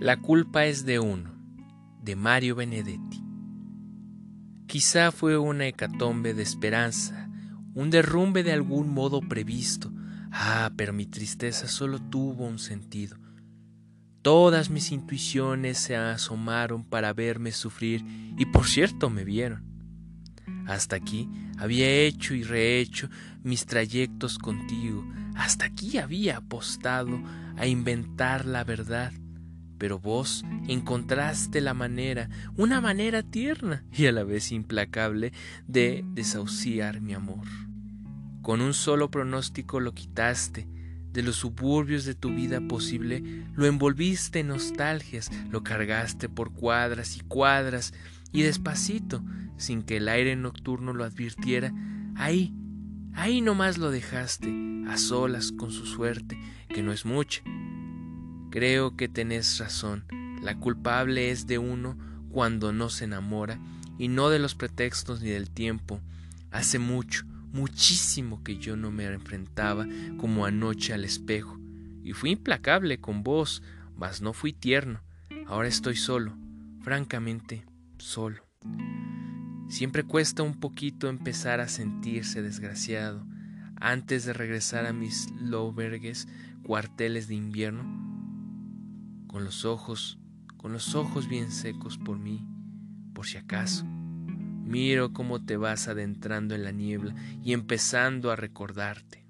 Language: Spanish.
La culpa es de uno, de Mario Benedetti. Quizá fue una hecatombe de esperanza, un derrumbe de algún modo previsto. Ah, pero mi tristeza solo tuvo un sentido. Todas mis intuiciones se asomaron para verme sufrir y por cierto me vieron. Hasta aquí había hecho y rehecho mis trayectos contigo, hasta aquí había apostado a inventar la verdad pero vos encontraste la manera, una manera tierna y a la vez implacable de desahuciar mi amor. Con un solo pronóstico lo quitaste, de los suburbios de tu vida posible, lo envolviste en nostalgias, lo cargaste por cuadras y cuadras, y despacito, sin que el aire nocturno lo advirtiera, ahí, ahí nomás lo dejaste, a solas con su suerte, que no es mucha, Creo que tenés razón. La culpable es de uno cuando no se enamora y no de los pretextos ni del tiempo. Hace mucho, muchísimo que yo no me enfrentaba como anoche al espejo. Y fui implacable con vos, mas no fui tierno. Ahora estoy solo, francamente solo. Siempre cuesta un poquito empezar a sentirse desgraciado. Antes de regresar a mis lobergues cuarteles de invierno, con los ojos, con los ojos bien secos por mí, por si acaso. Miro cómo te vas adentrando en la niebla y empezando a recordarte.